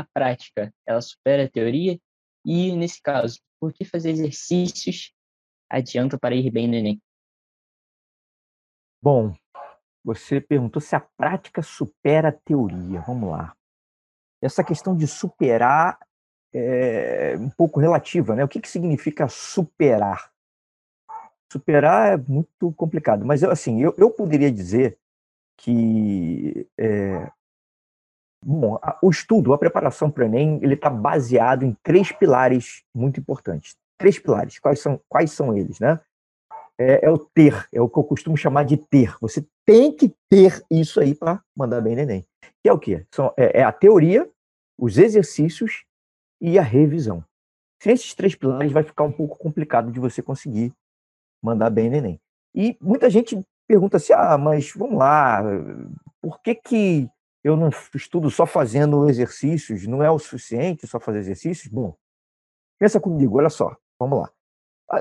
a prática ela supera a teoria? E, nesse caso, por que fazer exercícios adianta para ir bem no Enem? Bom, você perguntou se a prática supera a teoria. Vamos lá. Essa questão de superar é um pouco relativa, né? O que, que significa superar? Superar é muito complicado, mas eu, assim, eu, eu poderia dizer que é, bom, o estudo, a preparação para o Enem, ele está baseado em três pilares muito importantes. Três pilares. Quais são, quais são eles, né? É, é o ter, é o que eu costumo chamar de ter. Você tem que ter isso aí para mandar bem no Enem. Que é o quê? São, é, é a teoria, os exercícios e a revisão. Sem esses três pilares, vai ficar um pouco complicado de você conseguir mandar bem no Enem. E muita gente pergunta assim: ah, mas vamos lá, por que, que eu não estudo só fazendo exercícios? Não é o suficiente só fazer exercícios? Bom, pensa comigo, olha só, vamos lá.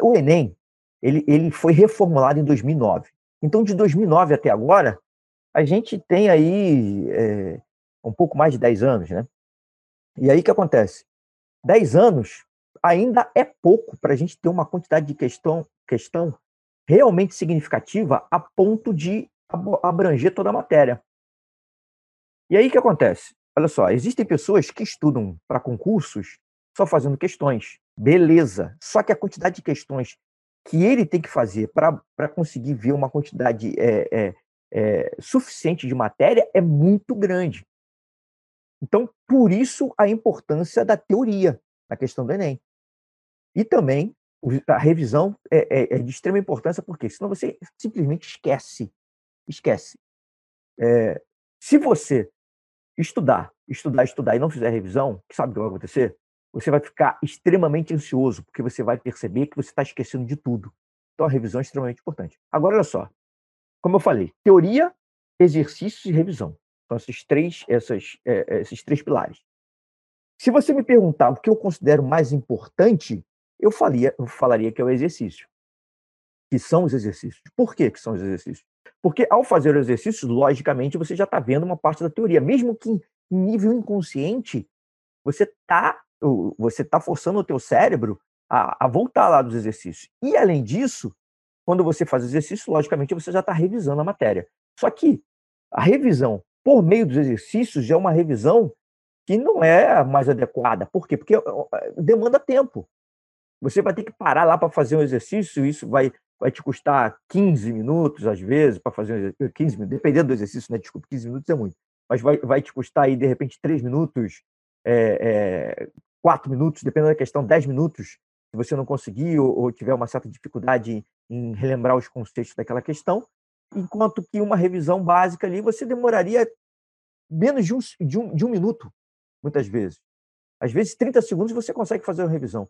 O Enem, ele, ele foi reformulado em 2009. Então, de 2009 até agora, a gente tem aí é, um pouco mais de 10 anos, né? E aí o que acontece? 10 anos ainda é pouco para a gente ter uma quantidade de questão, questão realmente significativa a ponto de abranger toda a matéria. E aí o que acontece? Olha só, existem pessoas que estudam para concursos só fazendo questões. Beleza. Só que a quantidade de questões que ele tem que fazer para conseguir ver uma quantidade é, é, é, suficiente de matéria é muito grande. Então, por isso a importância da teoria na questão do Enem. E também a revisão é, é, é de extrema importância, porque senão você simplesmente esquece. Esquece. É, se você estudar, estudar, estudar e não fizer revisão, sabe o que vai acontecer? Você vai ficar extremamente ansioso, porque você vai perceber que você está esquecendo de tudo. Então a revisão é extremamente importante. Agora, olha só. Como eu falei, teoria, exercícios e revisão. São esses três, essas, é, esses três pilares. Se você me perguntar o que eu considero mais importante, eu, falia, eu falaria que é o exercício. Que são os exercícios. Por que, que são os exercícios? Porque ao fazer o exercício, logicamente, você já está vendo uma parte da teoria. Mesmo que em nível inconsciente, você está você tá forçando o teu cérebro a, a, voltar lá dos exercícios. E, além disso, quando você faz o exercício, logicamente, você já está revisando a matéria. Só que a revisão por meio dos exercícios é uma revisão que não é mais adequada. Por quê? Porque demanda tempo. Você vai ter que parar lá para fazer um exercício, isso vai, vai te custar 15 minutos, às vezes, para fazer um exercício, 15 minutos, dependendo do exercício, né? Desculpa, 15 minutos é muito. Mas vai, vai te custar aí, de repente, 3 minutos, é, é, 4 minutos, dependendo da questão, 10 minutos, se você não conseguir ou, ou tiver uma certa dificuldade em relembrar os conceitos daquela questão, enquanto que uma revisão básica ali você demoraria menos de um, de um, de um minuto, muitas vezes. Às vezes, 30 segundos você consegue fazer uma revisão.